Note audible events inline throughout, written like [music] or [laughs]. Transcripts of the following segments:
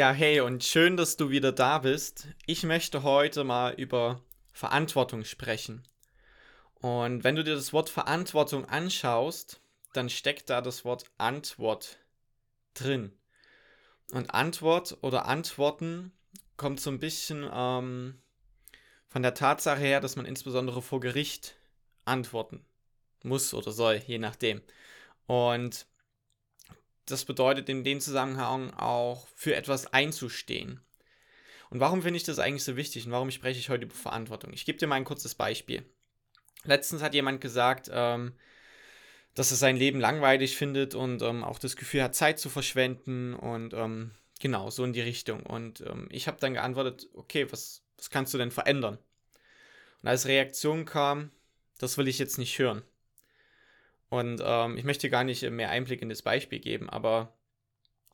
Ja, hey und schön, dass du wieder da bist. Ich möchte heute mal über Verantwortung sprechen. Und wenn du dir das Wort Verantwortung anschaust, dann steckt da das Wort Antwort drin. Und Antwort oder Antworten kommt so ein bisschen ähm, von der Tatsache her, dass man insbesondere vor Gericht antworten muss oder soll, je nachdem. Und das bedeutet in dem Zusammenhang auch für etwas einzustehen. Und warum finde ich das eigentlich so wichtig und warum spreche ich heute über Verantwortung? Ich gebe dir mal ein kurzes Beispiel. Letztens hat jemand gesagt, ähm, dass er sein Leben langweilig findet und ähm, auch das Gefühl hat, Zeit zu verschwenden und ähm, genau so in die Richtung. Und ähm, ich habe dann geantwortet, okay, was, was kannst du denn verändern? Und als Reaktion kam, das will ich jetzt nicht hören. Und ähm, ich möchte gar nicht mehr Einblick in das Beispiel geben, aber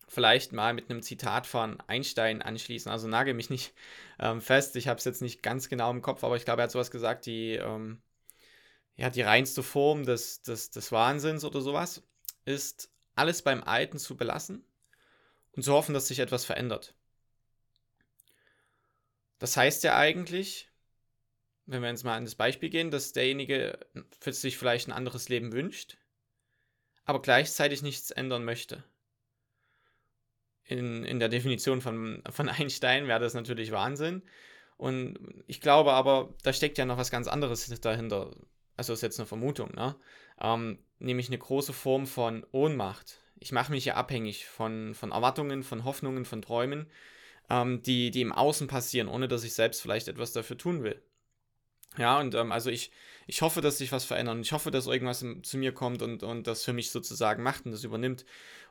vielleicht mal mit einem Zitat von Einstein anschließen. Also nagel mich nicht [laughs] ähm, fest, ich habe es jetzt nicht ganz genau im Kopf, aber ich glaube, er hat sowas gesagt, die, ähm, ja, die reinste Form des, des, des Wahnsinns oder sowas ist, alles beim Alten zu belassen und zu hoffen, dass sich etwas verändert. Das heißt ja eigentlich, wenn wir jetzt mal an das Beispiel gehen, dass derjenige sich vielleicht ein anderes Leben wünscht, aber gleichzeitig nichts ändern möchte. In, in der Definition von, von [laughs] Einstein wäre das natürlich Wahnsinn. Und ich glaube aber, da steckt ja noch was ganz anderes dahinter. Also ist jetzt eine Vermutung, ne? Ähm, nämlich eine große Form von Ohnmacht. Ich mache mich ja abhängig von, von Erwartungen, von Hoffnungen, von Träumen, ähm, die, die im Außen passieren, ohne dass ich selbst vielleicht etwas dafür tun will. Ja, und ähm, also ich, ich hoffe, dass sich was verändert. Ich hoffe, dass irgendwas zu mir kommt und, und das für mich sozusagen macht und das übernimmt.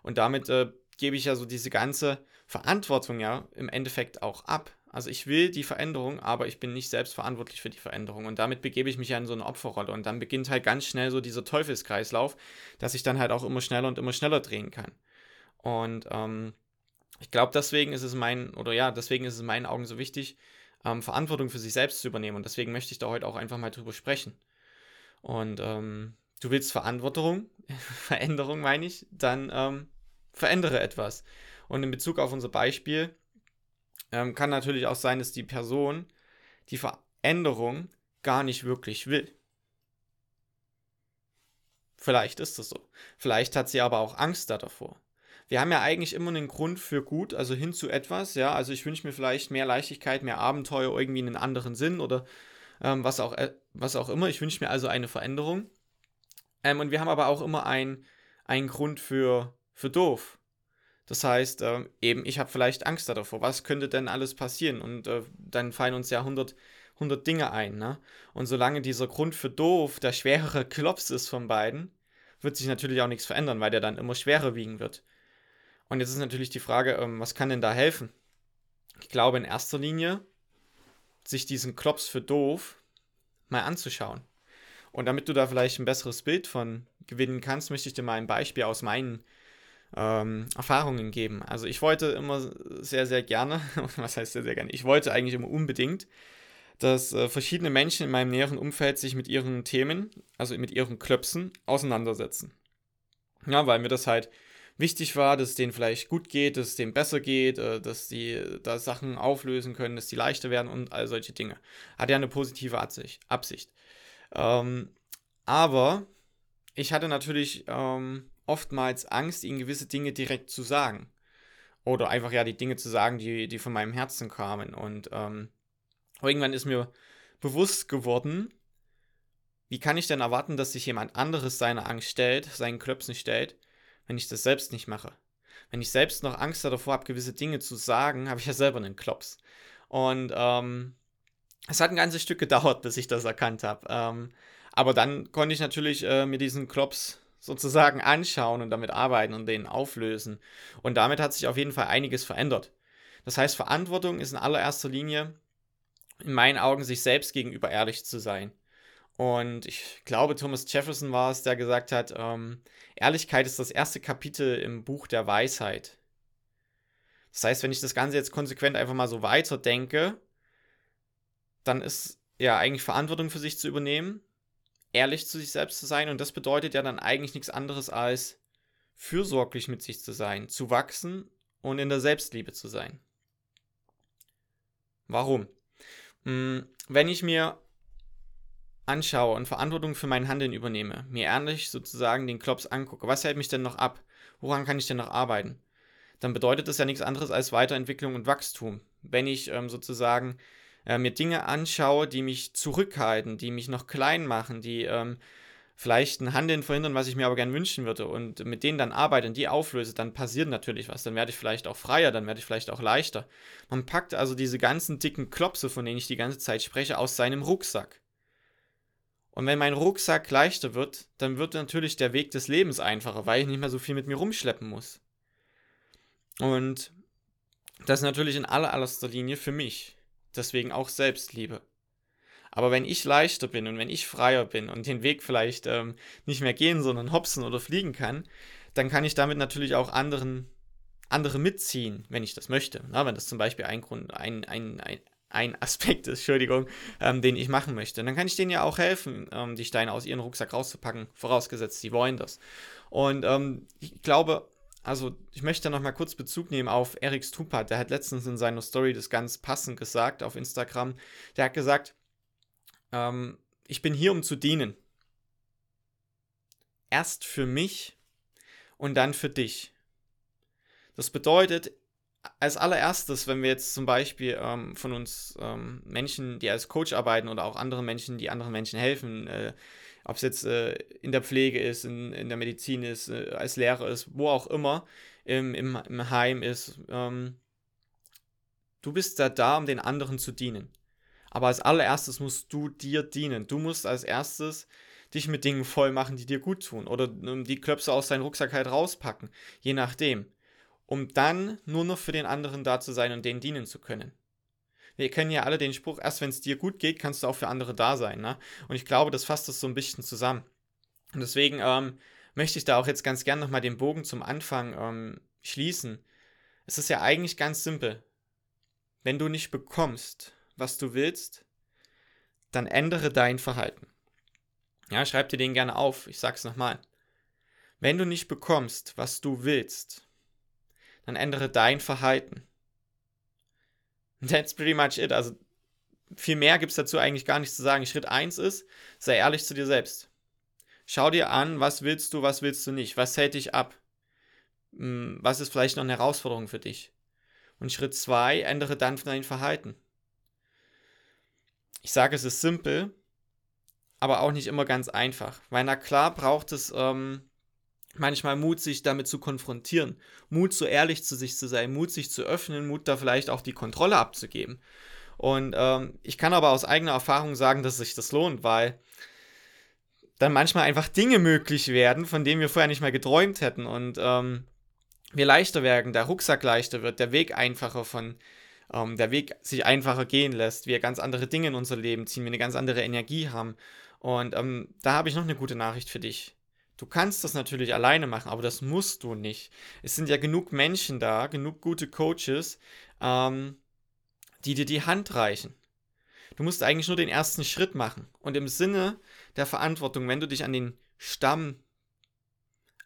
Und damit äh, gebe ich ja so diese ganze Verantwortung ja im Endeffekt auch ab. Also ich will die Veränderung, aber ich bin nicht selbst verantwortlich für die Veränderung. Und damit begebe ich mich ja in so eine Opferrolle. Und dann beginnt halt ganz schnell so dieser Teufelskreislauf, dass ich dann halt auch immer schneller und immer schneller drehen kann. Und ähm, ich glaube, deswegen ist es mein, oder ja, deswegen ist es in meinen Augen so wichtig, ähm, Verantwortung für sich selbst zu übernehmen. Und deswegen möchte ich da heute auch einfach mal drüber sprechen. Und ähm, du willst Verantwortung, [laughs] Veränderung meine ich, dann ähm, verändere etwas. Und in Bezug auf unser Beispiel ähm, kann natürlich auch sein, dass die Person die Veränderung gar nicht wirklich will. Vielleicht ist das so. Vielleicht hat sie aber auch Angst davor wir haben ja eigentlich immer einen Grund für gut, also hin zu etwas, ja. Also ich wünsche mir vielleicht mehr Leichtigkeit, mehr Abenteuer, irgendwie einen anderen Sinn oder ähm, was, auch, äh, was auch immer. Ich wünsche mir also eine Veränderung. Ähm, und wir haben aber auch immer einen Grund für, für doof. Das heißt, äh, eben, ich habe vielleicht Angst davor. Was könnte denn alles passieren? Und äh, dann fallen uns ja 100, 100 Dinge ein. Ne? Und solange dieser Grund für doof der schwerere Klops ist von beiden, wird sich natürlich auch nichts verändern, weil der dann immer schwerer wiegen wird. Und jetzt ist natürlich die Frage, ähm, was kann denn da helfen? Ich glaube in erster Linie, sich diesen Klops für doof mal anzuschauen. Und damit du da vielleicht ein besseres Bild von gewinnen kannst, möchte ich dir mal ein Beispiel aus meinen ähm, Erfahrungen geben. Also ich wollte immer sehr, sehr gerne, [laughs] was heißt sehr, sehr gerne, ich wollte eigentlich immer unbedingt, dass äh, verschiedene Menschen in meinem näheren Umfeld sich mit ihren Themen, also mit ihren Klöpsen, auseinandersetzen. Ja, weil mir das halt wichtig war, dass es denen vielleicht gut geht, dass es denen besser geht, äh, dass die da Sachen auflösen können, dass die leichter werden und all solche Dinge. Hat ja eine positive Absicht. Ähm, aber ich hatte natürlich ähm, oftmals Angst, ihnen gewisse Dinge direkt zu sagen. Oder einfach ja die Dinge zu sagen, die, die von meinem Herzen kamen. Und ähm, irgendwann ist mir bewusst geworden, wie kann ich denn erwarten, dass sich jemand anderes seiner Angst stellt, seinen Klöpsen stellt, wenn ich das selbst nicht mache. Wenn ich selbst noch Angst davor habe, gewisse Dinge zu sagen, habe ich ja selber einen Klops. Und ähm, es hat ein ganzes Stück gedauert, bis ich das erkannt habe. Ähm, aber dann konnte ich natürlich äh, mir diesen Klops sozusagen anschauen und damit arbeiten und den auflösen. Und damit hat sich auf jeden Fall einiges verändert. Das heißt, Verantwortung ist in allererster Linie in meinen Augen sich selbst gegenüber ehrlich zu sein. Und ich glaube, Thomas Jefferson war es, der gesagt hat, ähm, Ehrlichkeit ist das erste Kapitel im Buch der Weisheit. Das heißt, wenn ich das Ganze jetzt konsequent einfach mal so weiterdenke, dann ist ja eigentlich Verantwortung für sich zu übernehmen, ehrlich zu sich selbst zu sein und das bedeutet ja dann eigentlich nichts anderes als fürsorglich mit sich zu sein, zu wachsen und in der Selbstliebe zu sein. Warum? Hm, wenn ich mir anschaue und Verantwortung für mein Handeln übernehme, mir ehrlich sozusagen den Klops angucke, was hält mich denn noch ab? Woran kann ich denn noch arbeiten? Dann bedeutet das ja nichts anderes als Weiterentwicklung und Wachstum. Wenn ich ähm, sozusagen äh, mir Dinge anschaue, die mich zurückhalten, die mich noch klein machen, die ähm, vielleicht ein Handeln verhindern, was ich mir aber gern wünschen würde und mit denen dann arbeite und die auflöse, dann passiert natürlich was. Dann werde ich vielleicht auch freier, dann werde ich vielleicht auch leichter. Man packt also diese ganzen dicken Klopse, von denen ich die ganze Zeit spreche, aus seinem Rucksack. Und wenn mein Rucksack leichter wird, dann wird natürlich der Weg des Lebens einfacher, weil ich nicht mehr so viel mit mir rumschleppen muss. Und das natürlich in allererster Linie für mich. Deswegen auch Selbstliebe. Aber wenn ich leichter bin und wenn ich freier bin und den Weg vielleicht ähm, nicht mehr gehen, sondern hopsen oder fliegen kann, dann kann ich damit natürlich auch anderen, andere mitziehen, wenn ich das möchte. Na, wenn das zum Beispiel ein Grund, ein, ein, ein, ein [laughs] Aspekt ist, Entschuldigung, ähm, den ich machen möchte. Dann kann ich denen ja auch helfen, ähm, die Steine aus ihrem Rucksack rauszupacken, vorausgesetzt, sie wollen das. Und ähm, ich glaube, also ich möchte noch mal kurz Bezug nehmen auf Eric Stupat. Der hat letztens in seiner Story das ganz passend gesagt auf Instagram. Der hat gesagt, ähm, ich bin hier, um zu dienen. Erst für mich und dann für dich. Das bedeutet, als allererstes, wenn wir jetzt zum Beispiel ähm, von uns ähm, Menschen, die als Coach arbeiten oder auch andere Menschen, die anderen Menschen helfen, äh, ob es jetzt äh, in der Pflege ist, in, in der Medizin ist, äh, als Lehrer ist, wo auch immer, im, im, im Heim ist, ähm, du bist da da, um den anderen zu dienen. Aber als allererstes musst du dir dienen. Du musst als erstes dich mit Dingen voll machen, die dir gut tun. Oder ähm, die Klöpse aus deinem Rucksack halt rauspacken. Je nachdem. Um dann nur noch für den anderen da zu sein und denen dienen zu können. Wir kennen ja alle den Spruch, erst wenn es dir gut geht, kannst du auch für andere da sein. Ne? Und ich glaube, das fasst das so ein bisschen zusammen. Und deswegen ähm, möchte ich da auch jetzt ganz gern nochmal den Bogen zum Anfang ähm, schließen. Es ist ja eigentlich ganz simpel. Wenn du nicht bekommst, was du willst, dann ändere dein Verhalten. Ja, schreib dir den gerne auf. Ich sag's nochmal. Wenn du nicht bekommst, was du willst, dann ändere dein Verhalten. [laughs] That's pretty much it. Also viel mehr gibt es dazu eigentlich gar nichts zu sagen. Schritt 1 ist, sei ehrlich zu dir selbst. Schau dir an, was willst du, was willst du nicht, was hält dich ab, hm, was ist vielleicht noch eine Herausforderung für dich. Und Schritt 2, ändere dann dein Verhalten. Ich sage, es ist simpel, aber auch nicht immer ganz einfach. Weil na klar braucht es ähm, manchmal Mut, sich damit zu konfrontieren. Mut, so ehrlich zu sich zu sein, Mut, sich zu öffnen, Mut, da vielleicht auch die Kontrolle abzugeben. Und ähm, ich kann aber aus eigener Erfahrung sagen, dass sich das lohnt, weil dann manchmal einfach Dinge möglich werden, von denen wir vorher nicht mal geträumt hätten. Und ähm, wir leichter werden, der Rucksack leichter wird, der Weg einfacher von ähm, der Weg sich einfacher gehen lässt, wir ganz andere Dinge in unser Leben ziehen, wir eine ganz andere Energie haben. Und ähm, da habe ich noch eine gute Nachricht für dich. Du kannst das natürlich alleine machen, aber das musst du nicht. Es sind ja genug Menschen da, genug gute Coaches, ähm, die dir die Hand reichen. Du musst eigentlich nur den ersten Schritt machen. Und im Sinne der Verantwortung, wenn du dich an den Stamm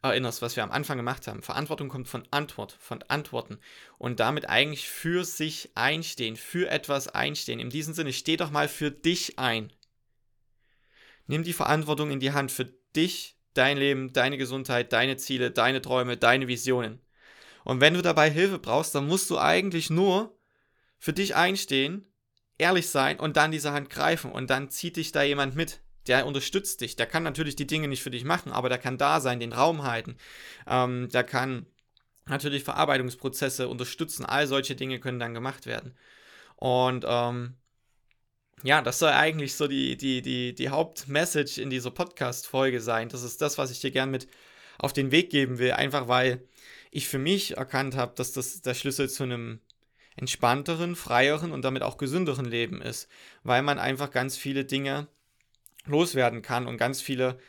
erinnerst, was wir am Anfang gemacht haben. Verantwortung kommt von Antwort, von Antworten und damit eigentlich für sich einstehen, für etwas einstehen. In diesem Sinne, steh doch mal für dich ein. Nimm die Verantwortung in die Hand für dich, dein Leben, deine Gesundheit, deine Ziele, deine Träume, deine Visionen. Und wenn du dabei Hilfe brauchst, dann musst du eigentlich nur für dich einstehen, ehrlich sein und dann diese Hand greifen und dann zieht dich da jemand mit der unterstützt dich. Der kann natürlich die Dinge nicht für dich machen, aber der kann da sein, den Raum halten. Ähm, der kann natürlich Verarbeitungsprozesse unterstützen. All solche Dinge können dann gemacht werden. Und ähm, ja, das soll eigentlich so die, die, die, die Hauptmessage in dieser Podcast-Folge sein. Das ist das, was ich dir gern mit auf den Weg geben will. Einfach weil ich für mich erkannt habe, dass das der Schlüssel zu einem entspannteren, freieren und damit auch gesünderen Leben ist. Weil man einfach ganz viele Dinge loswerden kann und ganz viele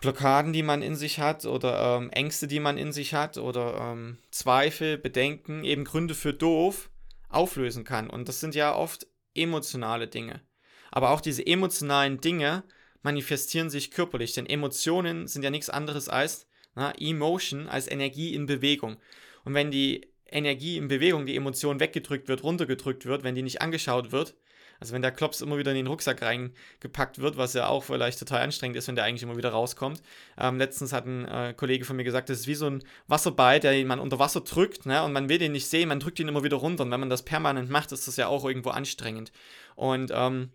Blockaden, die man in sich hat oder ähm, Ängste, die man in sich hat oder ähm, Zweifel, Bedenken, eben Gründe für doof auflösen kann. Und das sind ja oft emotionale Dinge. Aber auch diese emotionalen Dinge manifestieren sich körperlich, denn Emotionen sind ja nichts anderes als na, Emotion, als Energie in Bewegung. Und wenn die Energie in Bewegung, die Emotion weggedrückt wird, runtergedrückt wird, wenn die nicht angeschaut wird, also wenn der Klops immer wieder in den Rucksack reingepackt wird, was ja auch vielleicht total anstrengend ist, wenn der eigentlich immer wieder rauskommt. Ähm, letztens hat ein äh, Kollege von mir gesagt, das ist wie so ein Wasserball, der man unter Wasser drückt, ne? Und man will den nicht sehen, man drückt ihn immer wieder runter. Und wenn man das permanent macht, ist das ja auch irgendwo anstrengend. Und ähm,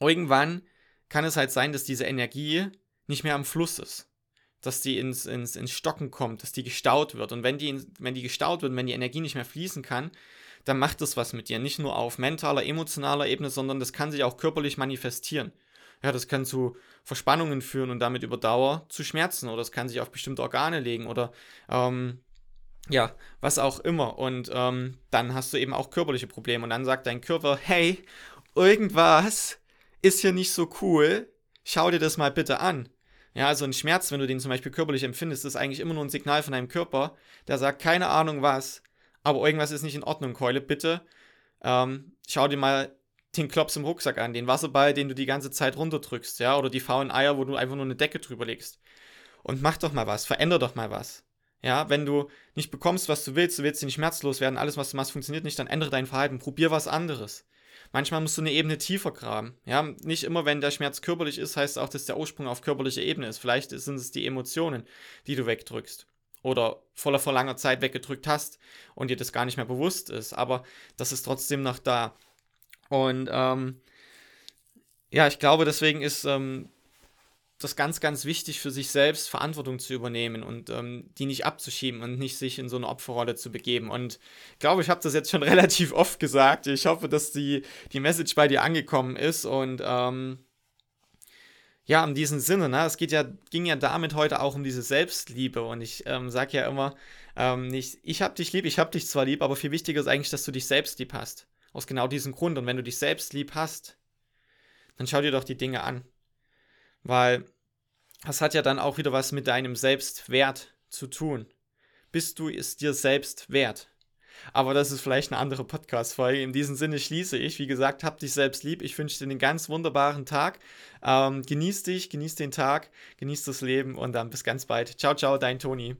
irgendwann kann es halt sein, dass diese Energie nicht mehr am Fluss ist dass die ins, ins, ins Stocken kommt, dass die gestaut wird. Und wenn die, wenn die gestaut wird, wenn die Energie nicht mehr fließen kann, dann macht das was mit dir. Nicht nur auf mentaler, emotionaler Ebene, sondern das kann sich auch körperlich manifestieren. Ja, das kann zu Verspannungen führen und damit über Dauer zu Schmerzen oder es kann sich auf bestimmte Organe legen oder ähm, ja, was auch immer. Und ähm, dann hast du eben auch körperliche Probleme und dann sagt dein Körper, hey, irgendwas ist hier nicht so cool, schau dir das mal bitte an. Ja, also ein Schmerz, wenn du den zum Beispiel körperlich empfindest, ist eigentlich immer nur ein Signal von deinem Körper, der sagt, keine Ahnung was, aber irgendwas ist nicht in Ordnung, Keule, bitte. Ähm, schau dir mal den Klops im Rucksack an, den Wasserball, den du die ganze Zeit runterdrückst, ja, oder die faulen Eier, wo du einfach nur eine Decke drüber legst. Und mach doch mal was, veränder doch mal was. Ja, wenn du nicht bekommst, was du willst, du willst nicht schmerzlos werden, alles, was du machst, funktioniert nicht, dann ändere dein Verhalten, probier was anderes. Manchmal musst du eine Ebene tiefer graben. Ja, nicht immer, wenn der Schmerz körperlich ist, heißt auch, dass der Ursprung auf körperlicher Ebene ist. Vielleicht sind es die Emotionen, die du wegdrückst oder voller vor langer Zeit weggedrückt hast und dir das gar nicht mehr bewusst ist. Aber das ist trotzdem noch da. Und ähm, ja, ich glaube, deswegen ist ähm, das ganz, ganz wichtig für sich selbst, Verantwortung zu übernehmen und ähm, die nicht abzuschieben und nicht sich in so eine Opferrolle zu begeben. Und ich glaube, ich habe das jetzt schon [laughs] relativ oft gesagt. Ich hoffe, dass die, die Message bei dir angekommen ist und ähm, ja, in diesem Sinne, ne, es geht ja, ging ja damit heute auch um diese Selbstliebe und ich ähm, sage ja immer, ähm, nicht, ich hab dich lieb, ich hab dich zwar lieb, aber viel wichtiger ist eigentlich, dass du dich selbst lieb hast. Aus genau diesem Grund. Und wenn du dich selbst lieb hast, dann schau dir doch die Dinge an. Weil das hat ja dann auch wieder was mit deinem Selbstwert zu tun. Bist du es dir selbst wert? Aber das ist vielleicht eine andere Podcast-Folge. In diesem Sinne schließe ich. Wie gesagt, hab dich selbst lieb. Ich wünsche dir einen ganz wunderbaren Tag. Ähm, genieß dich, genieß den Tag, genieß das Leben und dann bis ganz bald. Ciao, ciao, dein Toni.